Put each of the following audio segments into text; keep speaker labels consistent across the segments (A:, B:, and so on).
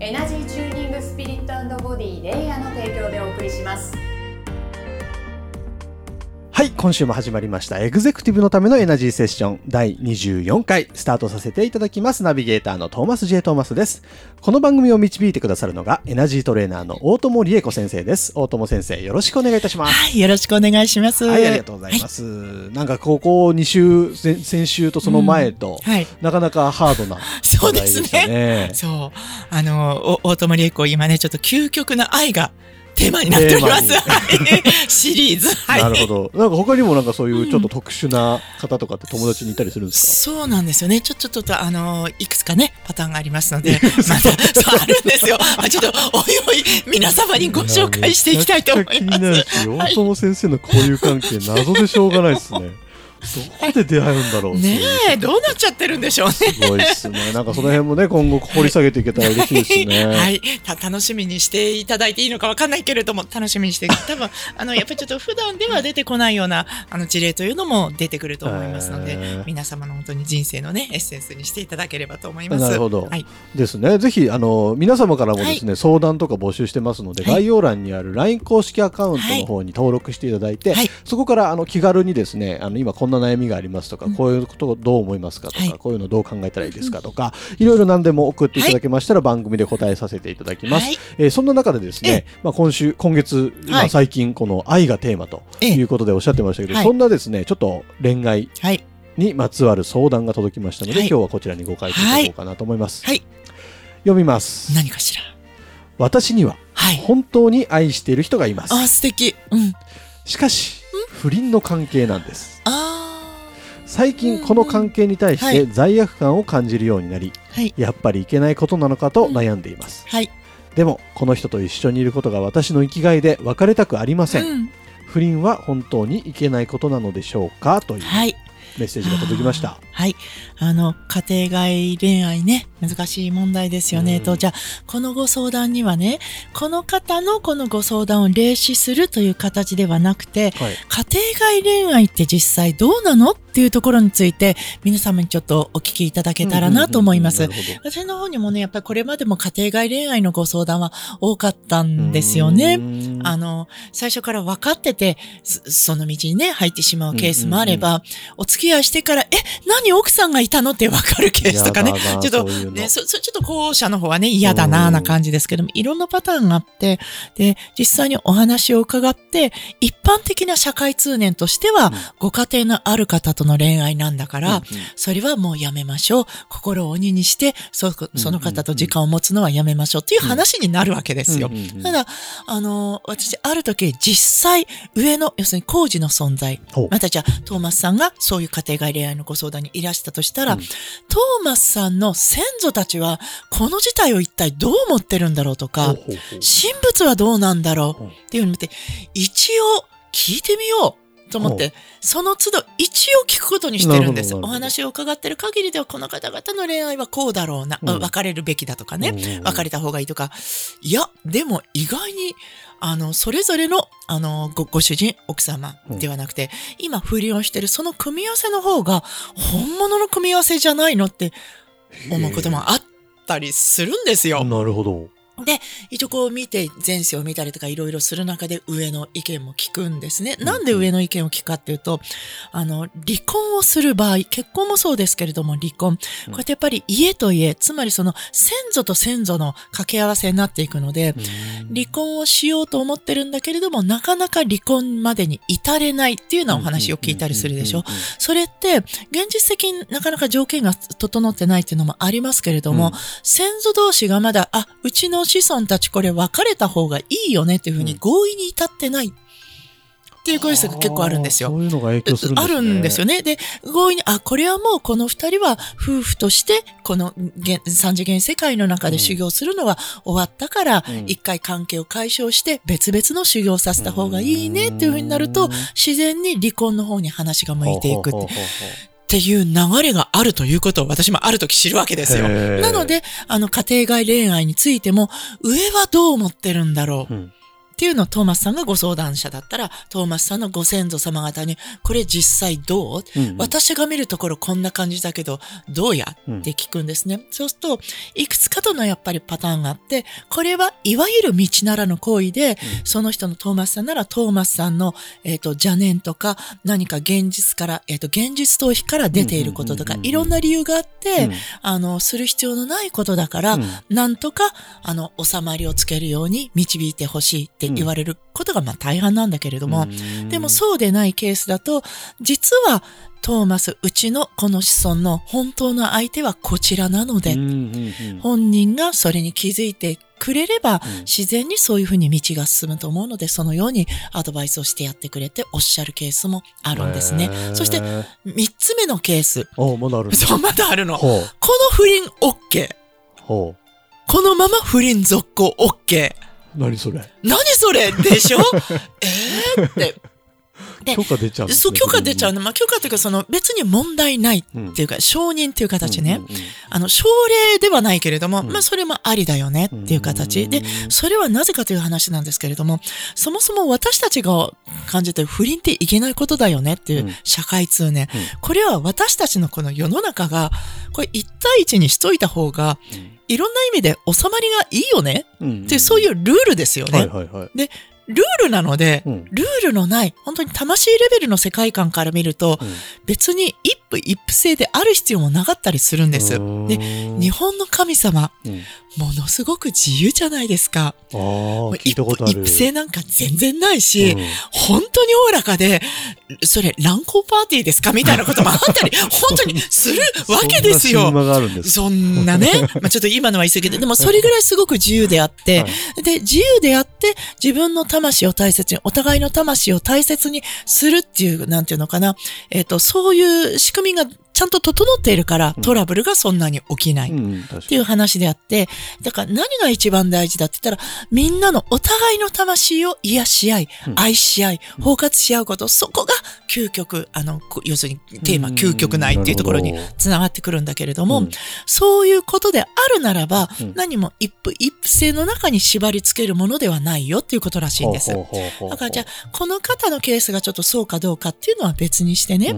A: エナジーチューニングスピリットボディレイヤーの提供でお送りします。
B: はい、今週も始まりました。エグゼクティブのためのエナジーセッション第24回スタートさせていただきます。ナビゲーターのトーマス J. トーマスです。この番組を導いてくださるのがエナジートレーナーの大友理恵子先生です。大友先生、よろしくお願いいたします。
C: はい、よろしくお願いします。
B: はい、ありがとうございます。なんかここ2週、先先週とその前と、
C: うんはい
B: なかなかハードな
C: そうですね。そう。あの、お大友理恵子、今ね、ちょっと究極な愛がテーマになっております。シリーズ。はい。
B: なるほど。なんか他にもなんかそういうちょっと特殊な方とかって友達にいたりするんです
C: そうなんですよね。ちょ、ちょっと、あの、いくつかね、パターンがありますので、また、そう、あるんですよ。あちょっと、おいおい、皆様に
B: か
C: ご紹介していきたいと思います。
B: 気になるし、大友先生の交友関係、謎でしょうがないですね。どこで出会うんだろう？
C: ねえ、どうなっちゃってるんでしょうね。
B: すごいですね。なんかその辺もね、今後掘り下げていけたら嬉しいですね。
C: はい、た楽しみにしていただいていいのかわかんないけれども楽しみにして多分あのやっぱりちょっと普段では出てこないようなあの事例というのも出てくると思いますので、
B: へー
C: 皆様の本当に人生のねエッセンスにしていただければと思います。
B: なるほど
C: はい、
B: ですね。ぜひ、あの、皆様からもですね、相談とか募集してますので、
C: はい
B: 概要欄にある LINE 公式アカウントの方に登録していただいて、
C: はい
B: そこから、あの、気軽にですね、あの、今こんな悩みがありますとか、
C: うん
B: こういうことをどう思いますかとか、
C: はい
B: こういうのどう考えたらいいですかとか、いろいろ何でも送っていただけましたら、番組で答えさせていただきます。
C: はい
B: えーそんな中でですね、まあ、今週、今月、まあ、
C: はい
B: 最近、この愛がテーマと
C: ええ
B: いうことでおっしゃってましたけど、
C: はい
B: そんなですね、ちょっと恋愛
C: はい、
B: にまつわる相談が届きましたので、
C: はい
B: 今日はこちらにご回答いただこうかなと思います。
C: はい、
B: 読みます。
C: 何かしら？
B: 私には
C: はい。
B: 本当に愛している人がいます。
C: あ素敵。うん。
B: しかし、不倫の関係なんです。
C: あ
B: 最近この関係に対して罪悪感を感じるようになり、
C: ーはい
B: やっぱりいけないことなのかと悩んでいます。
C: はい。
B: でも、この人と一緒にいることが私の生きがいで別れたくありません。
C: うん
B: 不倫は本当にいけないことなのでしょうか？という
C: はい。
B: メッセージが届きました。
C: はい。あの、家庭外恋愛ね、難しい問題ですよね。
B: うん
C: と、じゃあ、このご相談にはね、この方のこのご相談を霊視するという形ではなくて、
B: はい。
C: 家庭外恋愛って実際どうなのっていうところについて、皆様にちょっとお聞きいただけたらなと思います。私の方にもね、やっぱりこれまでも家庭外恋愛のご相談は多かったんですよね。
B: うん
C: あの、最初から分かってて、そその道にね、入ってしまうケースもあれば、お付き合いしてから、え、何奥さんがいたのって分かるケースとかね。ちょっとね、そ、そちょっと後者の方はね、嫌だな、な感じですけども、いろんなパターンがあって、で、実際にお話を伺って、一般的な社会通念としては、
B: うん
C: ご家庭のある方との恋愛なんだから、
B: うんうん
C: それはもうやめましょう。心を鬼にして、そ、その方と時間を持つのはやめましょうっていう話になるわけですよ。ただ、あの、私、ある時、実際、上の、要するに工事の存在、またじゃあ、トーマスさんがそういう家庭外恋愛のご相談にいらしたとしたら、
B: うん。
C: トーマスさんの先祖たちは、この事態を一体どう思ってるんだろうと
B: ほ
C: か神仏はどうなんだろう
B: うん
C: っていうふうに見て、一応聞いてみようと思って、その都度一応聞くことにしてるんです。お話を伺ってる限りでは、この方々の恋愛はこうだろうな、
B: うん。
C: 別れるべきだとかね、別れた方がいいとか、いや、でも意外に、あの、それぞれの、あの、ご、ご主人、奥様ではなくて、今不倫をしてるその組み合わせの方が、本物の組み合わせじゃないのって思うこともあったりするんですよ。
B: なるほど。
C: で、一応こう見て、前世を見たりとかいろいろする中で上の意見も聞くんですね。なんで上の意見を聞くかっていうと、あの、離婚をする場合、結婚もそうですけれども離婚、こうやってやっぱり家と家、つまりその先祖と先祖の掛け合わせになっていくので、離婚をしようと思ってるんだけれども、なかなか離婚までに至れないっていうようなお話を聞いたりするでしょ。それって、現実的になかなか条件が整ってないっていうのもありますけれども、
B: うん。
C: 先祖同士がまだ、あ、うちの子孫たちこれ別れた方がいいよねっていうふうに合意に至ってない。っっていうケースが結構あるんですよ。
B: そういうのが影響するんですね。
C: あるんですよね。で、強引に、あ、これはもうこの二人は夫婦として、この現三次元世界の中で修行するのは終わったから
B: うん、
C: 一、回関係を解消して別々の修行をさせた方がいいねっていうふうになると
B: うん、
C: 自然に離婚の方に話が向いていくっ
B: ほうほうほうほ
C: ていう流れがあるということを私もある時知るわけですよ。なので、あの家庭外恋愛についても、上はどう思ってるんだろう
B: う。うん
C: っていうのをトーマスさんがご相談者だったら、トーマスさんのご先祖様方に、これ実際どう、
B: うんうん。
C: 私が見るところこんな感じだけど、どうや？
B: うん。
C: って聞くんですね。そうすると、いくつかとのやっぱりパターンがあって、これはいわゆる道ならぬ行為で、その人のトーマスさんならトーマスさんの、えっ、と、邪念とか、何か現実から、えっ、と、現実逃避から出ていることとか
B: うんうんうんう、ん。
C: いろんな理由があって、
B: うん。
C: あの、する必要のないことだから、
B: うん。
C: なんとか、あの、収まりをつけるように導いてほしいって言われることが、まあ大半なんだけれども、
B: うん。
C: でもそうでないケースだと、実は、トーマス、うちのこの子孫の本当の相手はこちらなので、本人がそれに気づいてくれれば、
B: うん。
C: 自然にそういうふうに道が進むと思うので、そのようにアドバイスをしてやってくれておっしゃるケースもあるんですね。そして、三つ目のケース。
B: おまだある
C: そう、まだあるの。この不倫 OK。
B: ほ
C: このまま不倫続行 OK。
B: う何それ？
C: 何それ？でしょ？えーって。で
B: 許可出ちゃうね
C: そう、許可出ちゃうの。まあ、許可っていうか、その別に問題ない
B: うん。
C: っていうか、承認っていう形ね。
B: うんうんうん。
C: あの、奨励ではないけれども、
B: うん。
C: まあ、それもありだよねっていう形。
B: うん
C: で、それはなぜかという話なんですけれども、そもそも私たちが感じてる不倫っていけないことだよねっていううん。社会通念。
B: うん。
C: これは私たちのこの世の中が、これ一対一にしといた方が、いろんな意味で収まりがいいよね。
B: うん。
C: っていう、そういうルールですよね。
B: はいはいはい。
C: ルールなので、
B: うん。
C: ルールのない、本当に魂レベルの世界観から見ると、
B: うん。
C: 別に一夫一夫制である必要もなかったりするんです。で、日本の神様、
B: うん。
C: ものすごく自由じゃないですか。一夫制なんか全然ないし、
B: うん。
C: 本当におおらかで、それ乱交パーティーですかみたいなこともあったり、本当にするわけですよ。
B: そんな
C: ね、まあちょっと今のは言い過ぎで、でもそれぐらいすごく自由であって、
B: はい
C: で、自由であって、自分の魂を大切に、お互いの魂を大切にするっていう、なんていうのかな、えっ、と、そういう仕組みがちゃんと整っているから、トラブルがそんなに起きない。っていう話であって、だから何が一番大事だって言ったら、みんなのお互いの魂を癒し合い、
B: うん。
C: 愛し合い、包括し合うこと、そこが究極、あの、こ要するにテーマ、
B: うん
C: 究極ないっていうところにつながってくるんだけれども、
B: うん。
C: そういうことであるならば、
B: うん。
C: 何も一夫一夫制の中に縛り付けるものではないよっていうことらしいんです。だからじゃあ、この方のケースがちょっとそうかどうかっていうのは別にしてね、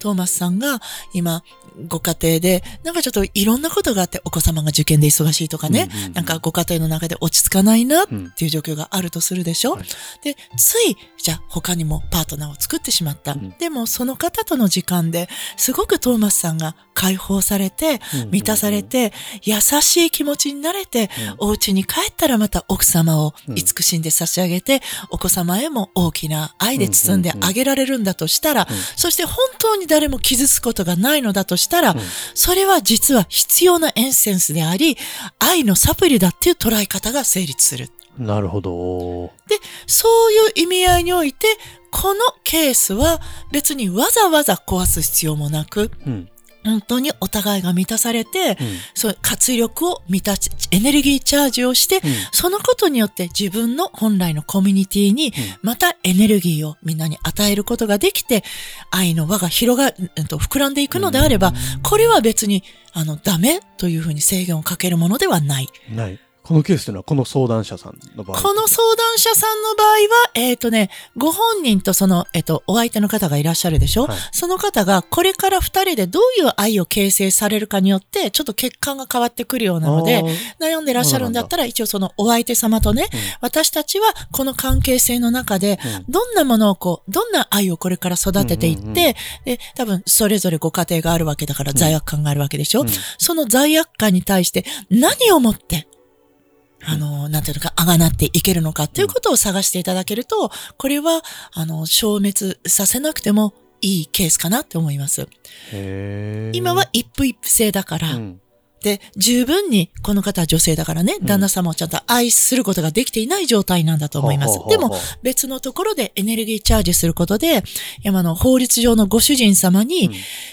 C: トーマスさんが今、ご家庭で、なんかちょっといろんなことがあって、お子様が受験で忙しいとかね、
B: うんうんうん。
C: なんかご家庭の中で落ち着かないなっ
B: うん
C: ていう状況があるとするでしょ、
B: はい。
C: で、つい、じゃあ他にもパートナーを作ってしまった。
B: うん。
C: でもその方との時間ですごくトーマスさんが解放されて、満たされて、優しい気持ちになれて、お家に帰ったらまた奥様を慈しんで差し上げて、お子様へも大きな愛で包んであげられるんだとしたら、そして本当に誰も傷つくことがないのだとしたら、それは実は必要なエッセンスであり、愛のサプリだっていう捉え方が成立する。
B: なるほど。
C: で、そういう意味合いにおいて、このケースは別にわざわざ壊す必要もなく、
B: うん
C: 本当にお互いが満たされて、
B: うん。
C: そう活力を満たし、エネルギーチャージをして、そのことによって自分の本来のコミュニティにまたエネルギーをみんなに与えることができて、愛の輪が広が、うんと膨らんでいくのであれば、これは別に、あの、ダメというふうに制限をかけるものではない。
B: ないこのケースというのはこの相談者さんの場合。
C: この相談者さんの場合は、えっ、とね、ご本人とその、えっ、と、お相手の方がいらっしゃるでしょ、
B: はい。
C: その方がこれから二人でどういう愛を形成されるかによって、ちょっと結果が変わってくるようなので悩んでらっしゃるんだったら、一応そのお相手様とね、私たちはこの関係性の中で、どんなものをこう、どんな愛をこれから育てていって、
B: うん。うんうん
C: で、多分それぞれご家庭があるわけだから罪悪感があるわけでしょ、
B: うん。
C: その罪悪感に対して何をもって、あの、なんていうのか、あがなっていけるのかっていうことを探していただけると、これは、あの、消滅させなくてもいいケースかなって思います。今は一夫一夫制だから、
B: うん。
C: で、十分に、この方は女性だからね、旦那様をちゃんと愛することができていない状態なんだと思います。でも、別のところでエネルギーチャージすることで、山の法律上のご主人様に、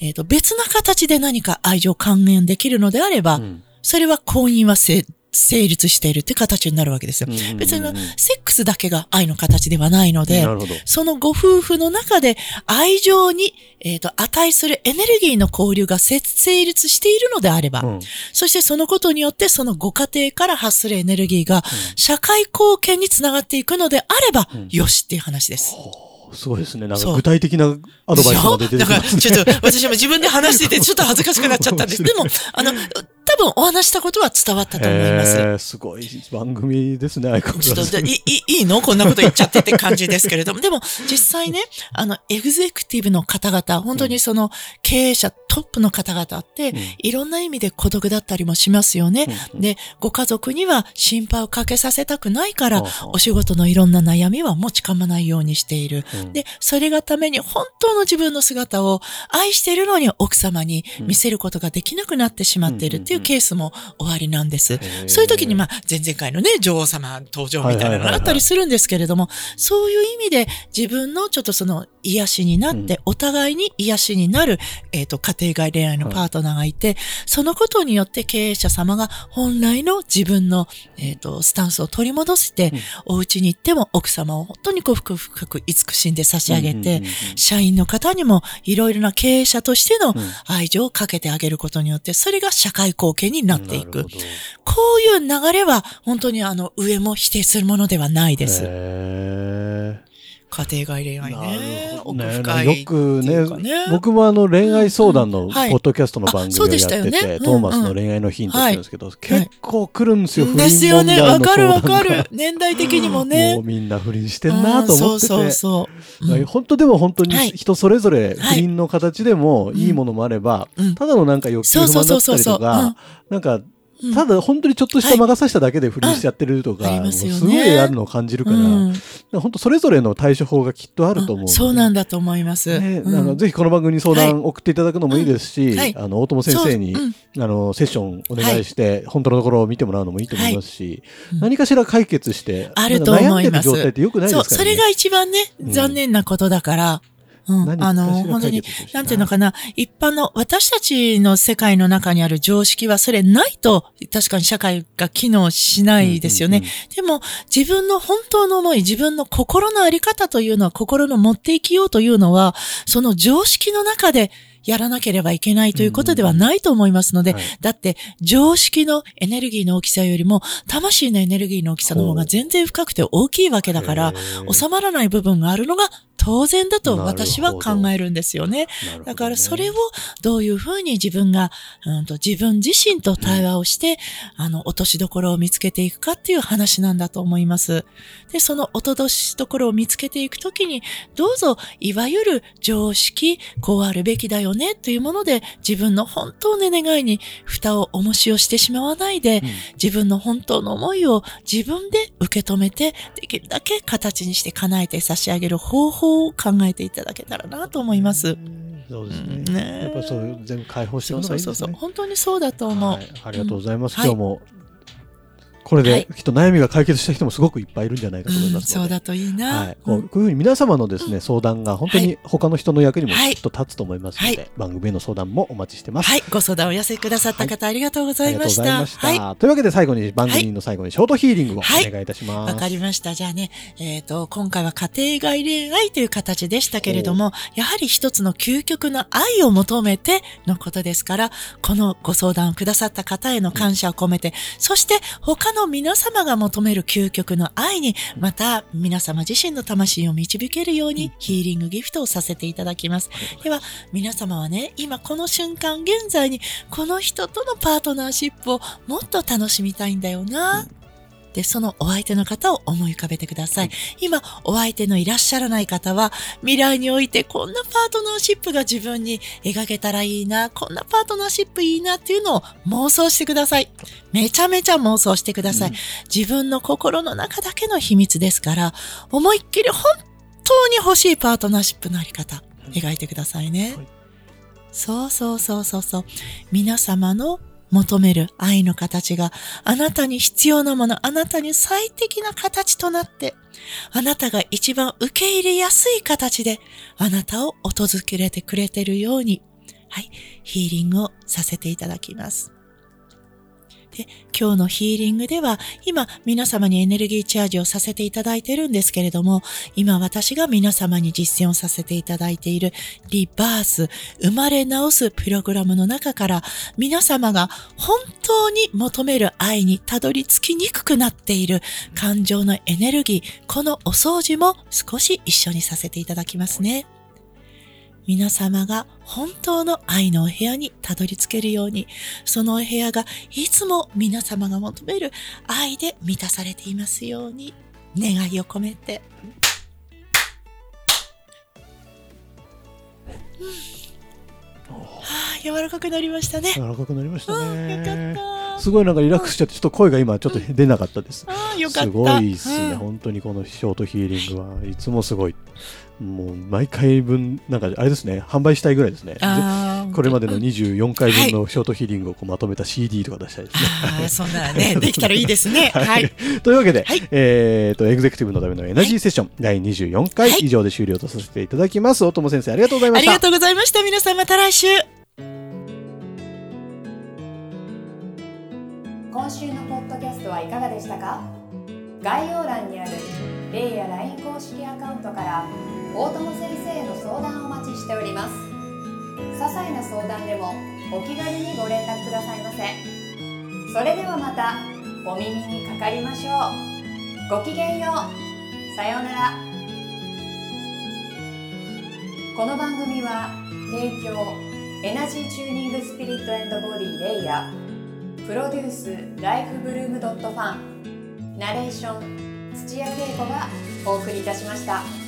C: えっ、と、別な形で何か愛情還元できるのであれば、それは婚姻は成成立しているって形になるわけですよ。別にセックスだけが愛の形ではないので、そのご夫婦の中で愛情に、えーと、値するエネルギーの交流が成立しているのであれば、うん、そしてそのことによってそのご家庭から発するエネルギーが社会貢献につながっていくのであれば、うん、よしっていう話です。
B: すごいですね。なんか具体的なアドバイスが出てる。だから、
C: ちょっと、私も自分で話してて、ちょっと恥ずかしくなっちゃったんです。でも、あの、多分お話したことは伝わったと思います。えー、
B: すごい番組ですね、
C: ちょっといい、いいのこんなこと言っちゃってって感じですけれども。でも、実際ね、あの、エグゼクティブの方々、本当にその経営者、トップの方々って、うん、いろんな意味で孤独だったりもしますよね。うん、で、ご家族には心配をかけさせたくないから、お仕事のいろんな悩みは持ちかまないようにしている。うん、で、それがために本当の自分の姿を愛しているのに奥様に見せることができなくなってしまっているっていうケースも終わりなんです。そういう時に、まあ、前々回のね、女王様登場みたいなのがあったりするんですけれども、そういう意味で自分のちょっとその癒しになって、お互いに癒しになる、えっ、と、家庭外恋愛のパートナーがいて、そのことによって経営者様が本来の自分の、えっ、と、スタンスを取り戻して、お家に行っても奥様を本当に幸福深く慈しんで差し上げて、社員の方にもいろいろな経営者としての愛情をかけてあげることによって、それが社会貢献になっていく。こういう流れは本当にあの上も否定するものではないです。家庭外恋愛ね。奥深
B: い、よくね、僕もあの恋愛相談のポッドキャストの番組をやってて、トーマスの恋愛のヒントって言うんですけど、結構来るんですよ、不倫
C: ですよね、わかるわかる。年代的にもね。
B: もうみんな不倫してんなと思ってて。そうそうそう。本当でも本当に人それぞれ不倫の形でもいいものもあれば、ただのなんか欲求不満だったりとか、なんかただ本当にちょっとした魔が差しただけで不倫しちゃってるとか、はい、すごいあるのを感じるから、うん、本当それぞれの対処法がきっとあると思う、
C: そうなんだと思います。
B: ね、あのぜひこの番組に相談送っていただくのもいいですし、はい、あの大友先生に、あのセッションお願いして、本当のところを見てもらうのもいいと思いますし、何かしら解決して、
C: あると思います。
B: 状態ってよくないですか
C: らね。それが一番ね、残念なことだから、うん、あの、本当に、なんていうのかな、一般の私たちの世界の中にある常識はそれないと、確かに社会が機能しないですよね。でも、自分の本当の思い、自分の心のあり方というのは、心の持っていきようというのは、その常識の中で、やらなければいけないということではないと思いますので、だって常識のエネルギーの大きさよりも、魂のエネルギーの大きさの方が全然深くて大きいわけだから、収まらない部分があるのが当然だと私は考えるんですよね。だからそれをどういうふうに自分が、うん、と自分自身と対話をして、うん、あの、落としどころを見つけていくかっていう話なんだと思います。で、その落としどころを見つけていくときに、どうぞ、いわゆる常識、こうあるべきだよねというもので、自分の本当の願いに蓋を重しをしてしまわないで、うん、自分の本当の思いを自分で受け止めて、できるだけ形にして叶えて差し上げる方法を考えていただけたらなと思います。
B: そうですね。うん、ねやっぱそう全部解放していくのがいね。そうそうそう
C: 本当にそうだと思う。はい、
B: ありがとうございます。うん、今日もこれで、きっと悩みが解決した人もすごくいっぱいいるんじゃないかと思います
C: そうだといいな、
B: はい、こうこういうふうに皆様のですね、相談が本当に他の人の役にもきっと立つと思いますので、番組への相談もお待ちしてます。
C: はい、ご相談をお寄せくださった方、ありがとうございました。
B: はい、というわけで最後に番組の最後にショートヒーリングをお願いいたします。
C: わ、かりました。じゃあね、えっ、と、今回は家庭外恋愛という形でしたけれども、やはり一つの究極の愛を求めてのことですから、このご相談をくださった方への感謝を込めて、そして他の皆様が求める究極の愛に、また皆様自身の魂を導けるようにヒーリングギフトをさせていただきます。では、皆様はね、今この瞬間現在にこの人とのパートナーシップをもっと楽しみたいんだよな。で、そのお相手の方を思い浮かべてください。今、お相手のいらっしゃらない方は、未来においてこんなパートナーシップが自分に描けたらいいな、こんなパートナーシップいいなっていうのを妄想してください。めちゃめちゃ妄想してください。うん、自分の心の中だけの秘密ですから、思いっきり本当に欲しいパートナーシップのあり方、描いてくださいね。そうそうそうそうそう。皆様の求める愛の形があなたに必要なもの、あなたに最適な形となって、あなたが一番受け入れやすい形であなたを訪れてくれてるように、はい、ヒーリングをさせていただきます。で、今日のヒーリングでは、今皆様にエネルギーチャージをさせていただいてるんですけれども、今私が皆様に実践をさせていただいているリバース、生まれ直すプログラムの中から、皆様が本当に求める愛にたどり着きにくくなっている感情のエネルギー、このお掃除も少し一緒にさせていただきますね。皆様が本当の愛のお部屋にたどり着けるように、そのお部屋がいつも皆様が求める愛で満たされていますように、願いを込めて。うん、はあ、柔らかくなりましたね。
B: 柔らかくなりましたね。
C: よかった。
B: すごいなんかリラックスしちゃって、ちょっと声が今ちょっと出なかったです。
C: す
B: ごいですね、うん、本当にこのショートヒーリングはいつもすごい。もう毎回分、なんかあれですね、販売したいぐらいですね。これまでの24回分のショートヒーリングをこうまとめた CD とか出したいですね。
C: はい、そんなね、できたらいいですね。はい。
B: というわけで、はい、えっ、と、エグゼクティブのためのエナジーセッション、はい、第24回以上で終了とさせていただきます。大友先生、ありがとうございました。
C: ありがとうございました。皆さんまた来週。
A: 今週のポッドキャストはいかがでしたか？概要欄にあるレイや LINE 公式アカウントから大友先生への相談をお待ちしております。些細な相談でもお気軽にご連絡くださいませ。それではまたお耳にかかりましょう。ごきげんよう。さようなら。この番組は提供エナジーチューニングスピリットボディレイヤー。プロデュースライフブルームドットファンナレーション土屋恵子がお送りいたしました。